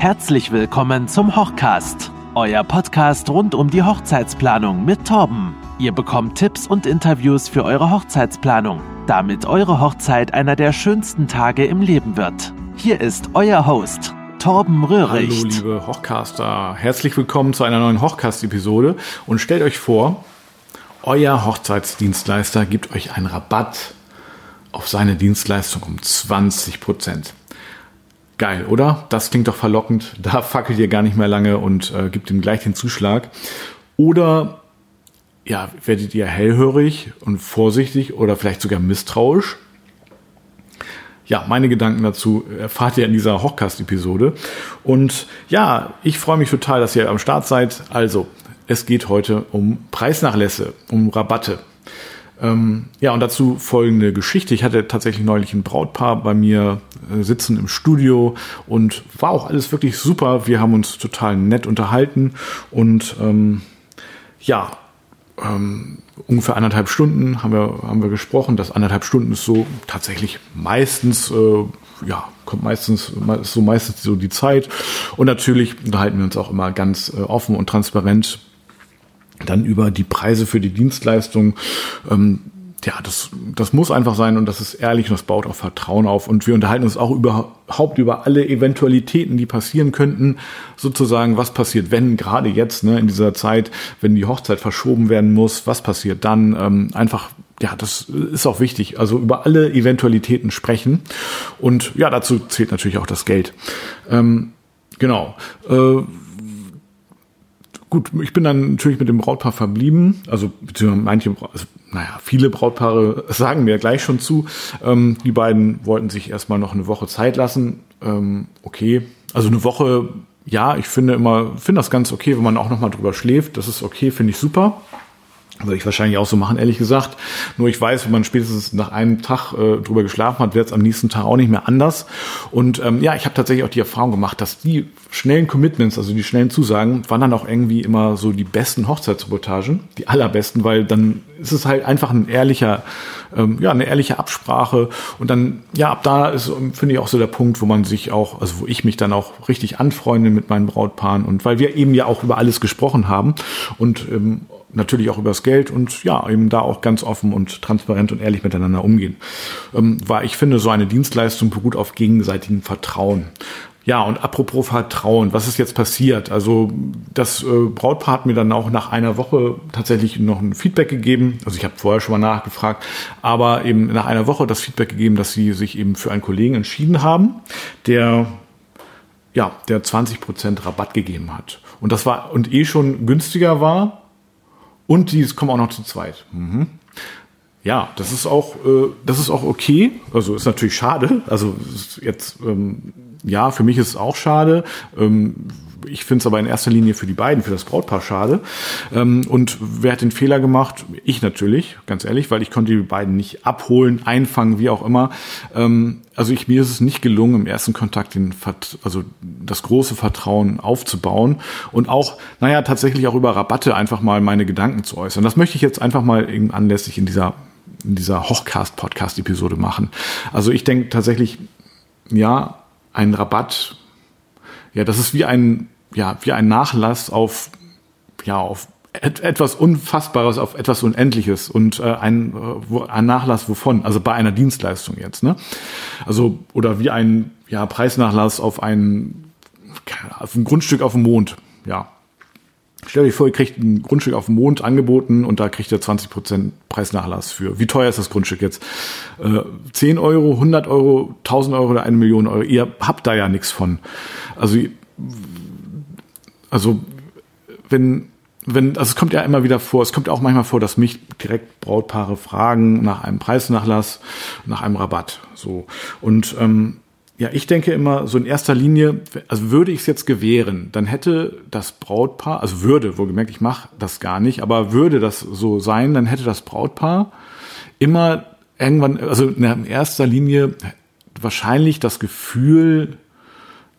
Herzlich willkommen zum Hochcast, euer Podcast rund um die Hochzeitsplanung mit Torben. Ihr bekommt Tipps und Interviews für eure Hochzeitsplanung, damit eure Hochzeit einer der schönsten Tage im Leben wird. Hier ist euer Host, Torben Röhricht. Hallo liebe Hochcaster, herzlich willkommen zu einer neuen Hochcast-Episode und stellt euch vor, euer Hochzeitsdienstleister gibt euch einen Rabatt auf seine Dienstleistung um 20 Prozent. Geil, oder? Das klingt doch verlockend. Da fackelt ihr gar nicht mehr lange und äh, gibt ihm gleich den Zuschlag. Oder ja, werdet ihr hellhörig und vorsichtig oder vielleicht sogar misstrauisch? Ja, meine Gedanken dazu erfahrt ihr in dieser Hochcast-Episode. Und ja, ich freue mich total, dass ihr am Start seid. Also, es geht heute um Preisnachlässe, um Rabatte. Ähm, ja, und dazu folgende Geschichte. Ich hatte tatsächlich neulich ein Brautpaar bei mir äh, sitzen im Studio und war auch alles wirklich super. Wir haben uns total nett unterhalten und ähm, ja, ähm, ungefähr anderthalb Stunden haben wir, haben wir gesprochen. Das anderthalb Stunden ist so tatsächlich meistens, äh, ja, kommt meistens, so meistens so die Zeit. Und natürlich unterhalten wir uns auch immer ganz äh, offen und transparent dann über die Preise für die Dienstleistung. Ähm, ja, das, das muss einfach sein und das ist ehrlich und das baut auch Vertrauen auf. Und wir unterhalten uns auch überhaupt über alle Eventualitäten, die passieren könnten. Sozusagen, was passiert, wenn gerade jetzt, ne, in dieser Zeit, wenn die Hochzeit verschoben werden muss, was passiert dann? Ähm, einfach, ja, das ist auch wichtig. Also über alle Eventualitäten sprechen. Und ja, dazu zählt natürlich auch das Geld. Ähm, genau. Äh, gut, ich bin dann natürlich mit dem Brautpaar verblieben. Also beziehungsweise manche, also, naja, viele Brautpaare sagen mir gleich schon zu. Ähm, die beiden wollten sich erstmal noch eine Woche Zeit lassen. Ähm, okay, also eine Woche, ja, ich finde immer, finde das ganz okay, wenn man auch noch mal drüber schläft. Das ist okay, finde ich super. Würde ich wahrscheinlich auch so machen, ehrlich gesagt. Nur ich weiß, wenn man spätestens nach einem Tag äh, drüber geschlafen hat, wird es am nächsten Tag auch nicht mehr anders. Und ähm, ja, ich habe tatsächlich auch die Erfahrung gemacht, dass die schnellen Commitments, also die schnellen Zusagen, waren dann auch irgendwie immer so die besten Hochzeitsreportagen, die allerbesten, weil dann ist es halt einfach ein ehrlicher, ähm, ja, eine ehrliche Absprache. Und dann, ja, ab da ist, ähm, finde ich, auch so der Punkt, wo man sich auch, also wo ich mich dann auch richtig anfreunde mit meinen Brautpaaren und weil wir eben ja auch über alles gesprochen haben und ähm, natürlich auch übers Geld und ja, eben da auch ganz offen und transparent und ehrlich miteinander umgehen. Ähm, weil ich finde, so eine Dienstleistung beruht auf gegenseitigem Vertrauen. Ja, und apropos Vertrauen, was ist jetzt passiert? Also das äh, Brautpaar hat mir dann auch nach einer Woche tatsächlich noch ein Feedback gegeben. Also ich habe vorher schon mal nachgefragt, aber eben nach einer Woche das Feedback gegeben, dass sie sich eben für einen Kollegen entschieden haben, der ja, der 20% Rabatt gegeben hat. Und das war und eh schon günstiger war und die kommen auch noch zu zweit. Mhm. Ja, das ist auch, äh, das ist auch okay. Also ist natürlich schade. Also jetzt, ähm, ja, für mich ist es auch schade. Ähm, ich finde es aber in erster Linie für die beiden, für das Brautpaar schade. Ähm, und wer hat den Fehler gemacht? Ich natürlich, ganz ehrlich, weil ich konnte die beiden nicht abholen, einfangen, wie auch immer. Ähm, also ich, mir ist es nicht gelungen, im ersten Kontakt den, also das große Vertrauen aufzubauen und auch, naja, tatsächlich auch über Rabatte einfach mal meine Gedanken zu äußern. Das möchte ich jetzt einfach mal eben anlässlich in dieser in dieser Hochcast-Podcast-Episode machen. Also ich denke tatsächlich, ja, ein Rabatt ja, das ist wie ein, ja, wie ein Nachlass auf, ja, auf et etwas Unfassbares, auf etwas Unendliches und äh, ein, äh, ein Nachlass wovon? Also bei einer Dienstleistung jetzt, ne? Also, oder wie ein, ja, Preisnachlass auf ein, auf ein Grundstück auf dem Mond, ja. Stell dir vor, ihr kriegt ein Grundstück auf dem Mond angeboten und da kriegt ihr 20% Preisnachlass für. Wie teuer ist das Grundstück jetzt? Äh, 10 Euro, 100 Euro, 1000 Euro oder eine Million Euro. Ihr habt da ja nichts von. Also, also wenn, wenn, also es kommt ja immer wieder vor, es kommt auch manchmal vor, dass mich direkt Brautpaare fragen nach einem Preisnachlass, nach einem Rabatt. So. Und ähm, ja, ich denke immer, so in erster Linie, also würde ich es jetzt gewähren, dann hätte das Brautpaar, also würde, wohlgemerkt, ich mache das gar nicht, aber würde das so sein, dann hätte das Brautpaar immer irgendwann, also in erster Linie wahrscheinlich das Gefühl,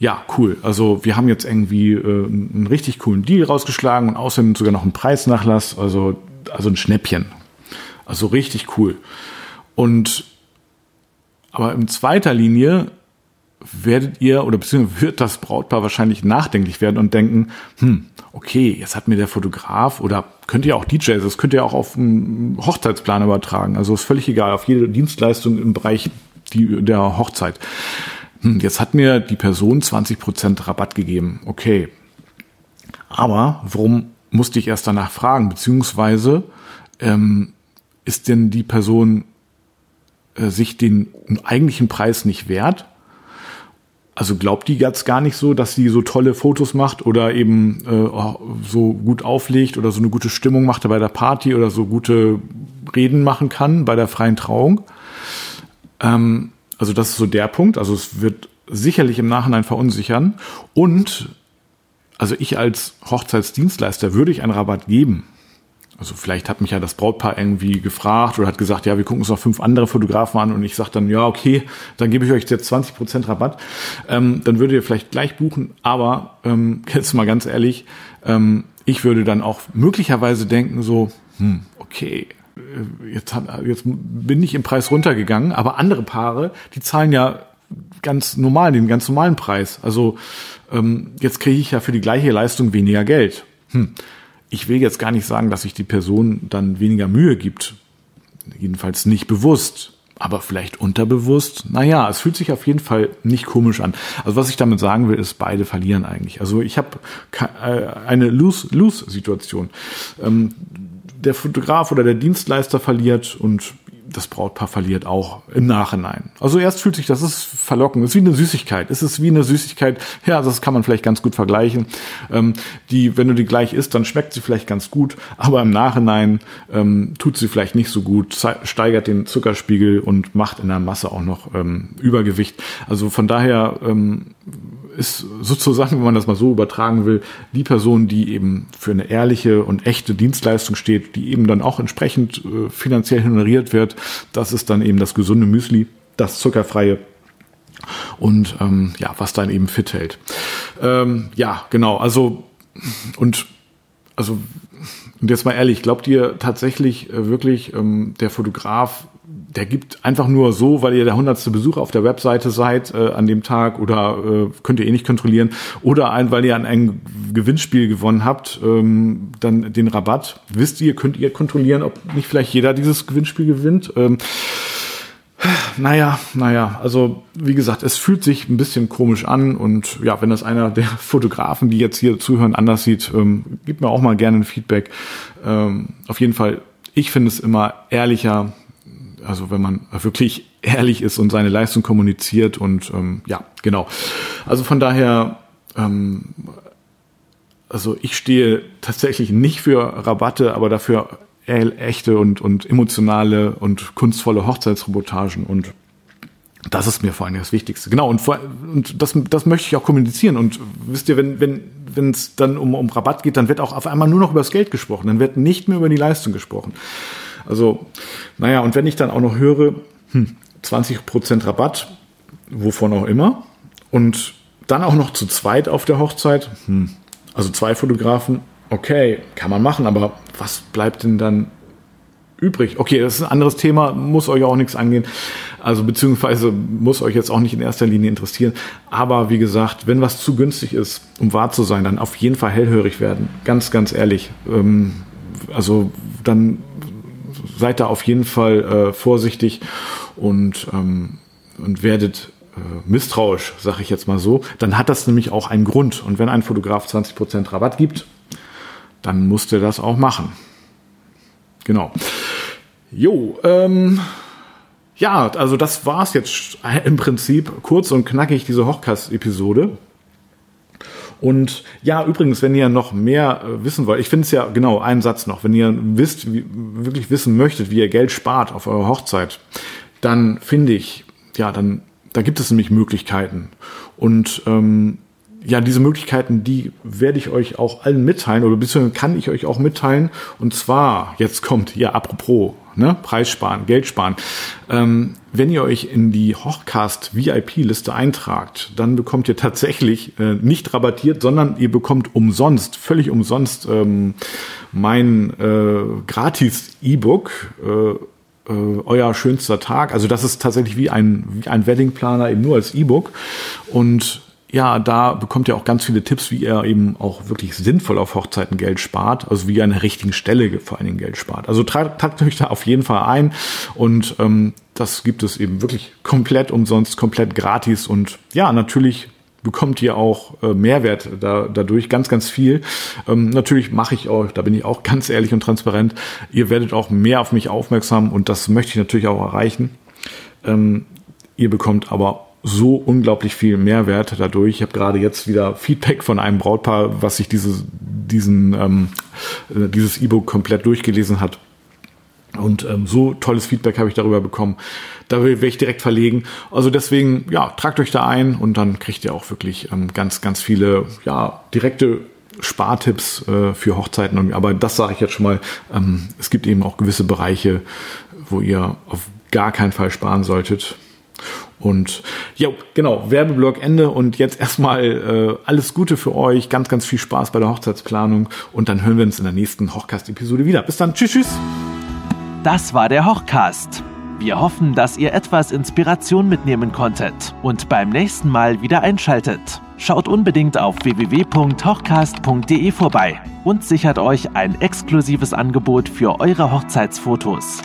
ja, cool. Also wir haben jetzt irgendwie äh, einen richtig coolen Deal rausgeschlagen und außerdem sogar noch einen Preisnachlass, also, also ein Schnäppchen. Also richtig cool. Und aber in zweiter Linie werdet ihr oder beziehungsweise wird das Brautpaar wahrscheinlich nachdenklich werden und denken, hm, okay, jetzt hat mir der Fotograf oder könnt ihr auch DJs, das könnt ihr auch auf einen Hochzeitsplan übertragen. Also ist völlig egal, auf jede Dienstleistung im Bereich die, der Hochzeit. Hm, jetzt hat mir die Person 20% Rabatt gegeben. Okay. Aber warum musste ich erst danach fragen? Beziehungsweise ähm, ist denn die Person äh, sich den eigentlichen Preis nicht wert? Also glaubt die jetzt gar nicht so, dass sie so tolle Fotos macht oder eben äh, so gut auflegt oder so eine gute Stimmung macht bei der Party oder so gute Reden machen kann bei der freien Trauung. Ähm, also das ist so der Punkt. Also es wird sicherlich im Nachhinein verunsichern. Und also ich als Hochzeitsdienstleister würde ich einen Rabatt geben. Also vielleicht hat mich ja das Brautpaar irgendwie gefragt oder hat gesagt, ja, wir gucken uns noch fünf andere Fotografen an und ich sage dann, ja, okay, dann gebe ich euch jetzt 20 Prozent Rabatt. Ähm, dann würdet ihr vielleicht gleich buchen, aber ähm, jetzt mal ganz ehrlich, ähm, ich würde dann auch möglicherweise denken, so, hm, okay, äh, jetzt, hab, jetzt bin ich im Preis runtergegangen, aber andere Paare, die zahlen ja ganz normal, den ganz normalen Preis. Also ähm, jetzt kriege ich ja für die gleiche Leistung weniger Geld. Hm ich will jetzt gar nicht sagen, dass sich die Person dann weniger Mühe gibt. Jedenfalls nicht bewusst, aber vielleicht unterbewusst. Naja, es fühlt sich auf jeden Fall nicht komisch an. Also was ich damit sagen will, ist, beide verlieren eigentlich. Also ich habe äh, eine Lose-Lose-Situation. Ähm, der Fotograf oder der Dienstleister verliert und das Brautpaar verliert auch im Nachhinein. Also erst fühlt sich das ist verlockend, es ist wie eine Süßigkeit. Es ist wie eine Süßigkeit, ja, das kann man vielleicht ganz gut vergleichen. Ähm, die, wenn du die gleich isst, dann schmeckt sie vielleicht ganz gut, aber im Nachhinein ähm, tut sie vielleicht nicht so gut, steigert den Zuckerspiegel und macht in der Masse auch noch ähm, Übergewicht. Also von daher ähm, ist sozusagen, wenn man das mal so übertragen will, die Person, die eben für eine ehrliche und echte Dienstleistung steht, die eben dann auch entsprechend äh, finanziell honoriert wird. Das ist dann eben das gesunde Müsli, das zuckerfreie und ähm, ja, was dann eben fit hält. Ähm, ja, genau. Also und also und jetzt mal ehrlich, glaubt ihr tatsächlich äh, wirklich, ähm, der Fotograf der gibt einfach nur so, weil ihr der hundertste Besucher auf der Webseite seid äh, an dem Tag oder äh, könnt ihr eh nicht kontrollieren oder ein, weil ihr an einem Gewinnspiel gewonnen habt, ähm, dann den Rabatt. Wisst ihr, könnt ihr kontrollieren, ob nicht vielleicht jeder dieses Gewinnspiel gewinnt? Ähm, naja, naja, also wie gesagt, es fühlt sich ein bisschen komisch an und ja, wenn das einer der Fotografen, die jetzt hier zuhören, anders sieht, ähm, gibt mir auch mal gerne ein Feedback. Ähm, auf jeden Fall, ich finde es immer ehrlicher, also wenn man wirklich ehrlich ist und seine Leistung kommuniziert und ähm, ja, genau. Also von daher, ähm, also ich stehe tatsächlich nicht für Rabatte, aber dafür echte und, und emotionale und kunstvolle Hochzeitsreportagen und das ist mir vor allem das Wichtigste. Genau, und, vor, und das, das möchte ich auch kommunizieren. Und wisst ihr, wenn wenn wenn es dann um, um Rabatt geht, dann wird auch auf einmal nur noch über das Geld gesprochen. Dann wird nicht mehr über die Leistung gesprochen. Also, naja, und wenn ich dann auch noch höre, hm, 20% Rabatt, wovon auch immer, und dann auch noch zu zweit auf der Hochzeit, hm, also zwei Fotografen, okay, kann man machen, aber was bleibt denn dann übrig? Okay, das ist ein anderes Thema, muss euch auch nichts angehen. Also beziehungsweise muss euch jetzt auch nicht in erster Linie interessieren. Aber wie gesagt, wenn was zu günstig ist, um wahr zu sein, dann auf jeden Fall hellhörig werden. Ganz, ganz ehrlich. Ähm, also dann seid da auf jeden Fall äh, vorsichtig und, ähm, und werdet äh, misstrauisch, sage ich jetzt mal so. Dann hat das nämlich auch einen Grund. Und wenn ein Fotograf 20% Rabatt gibt, dann muss der das auch machen. Genau. Jo, ähm, ja, also das war's jetzt im Prinzip kurz und knackig diese Hochkast-Episode. Und ja, übrigens, wenn ihr noch mehr äh, wissen wollt, ich finde es ja genau, einen Satz noch, wenn ihr wisst, wie, wirklich wissen möchtet, wie ihr Geld spart auf eurer Hochzeit, dann finde ich, ja, dann, da gibt es nämlich Möglichkeiten. Und ähm, ja, diese Möglichkeiten, die werde ich euch auch allen mitteilen oder beziehungsweise kann ich euch auch mitteilen. Und zwar, jetzt kommt, ja, apropos, ne, Preis sparen, Geld sparen. Ähm, wenn ihr euch in die Hochcast VIP-Liste eintragt, dann bekommt ihr tatsächlich äh, nicht rabattiert, sondern ihr bekommt umsonst, völlig umsonst ähm, mein äh, gratis E-Book. Äh, äh, euer schönster Tag. Also das ist tatsächlich wie ein, wie ein Weddingplaner eben nur als E-Book. Und ja, da bekommt ihr auch ganz viele Tipps, wie ihr eben auch wirklich sinnvoll auf Hochzeiten Geld spart, also wie ihr an der richtigen Stelle vor allen Dingen Geld spart. Also tragt, euch da auf jeden Fall ein und ähm, das gibt es eben wirklich komplett umsonst, komplett gratis und ja, natürlich bekommt ihr auch äh, Mehrwert da, dadurch, ganz, ganz viel. Ähm, natürlich mache ich euch, da bin ich auch ganz ehrlich und transparent, ihr werdet auch mehr auf mich aufmerksam und das möchte ich natürlich auch erreichen. Ähm, ihr bekommt aber so unglaublich viel Mehrwert dadurch. Ich habe gerade jetzt wieder Feedback von einem Brautpaar, was sich dieses, diesen, ähm, äh, dieses E-Book komplett durchgelesen hat. Und ähm, so tolles Feedback habe ich darüber bekommen. Da werde ich direkt verlegen. Also deswegen, ja, tragt euch da ein und dann kriegt ihr auch wirklich ähm, ganz, ganz viele, ja, direkte Spartipps äh, für Hochzeiten. Aber das sage ich jetzt schon mal. Ähm, es gibt eben auch gewisse Bereiche, wo ihr auf gar keinen Fall sparen solltet. Und ja, genau, Werbeblock Ende und jetzt erstmal äh, alles Gute für euch, ganz, ganz viel Spaß bei der Hochzeitsplanung und dann hören wir uns in der nächsten Hochcast-Episode wieder. Bis dann, tschüss, tschüss. Das war der Hochcast. Wir hoffen, dass ihr etwas Inspiration mitnehmen konntet und beim nächsten Mal wieder einschaltet. Schaut unbedingt auf www.hochcast.de vorbei und sichert euch ein exklusives Angebot für eure Hochzeitsfotos.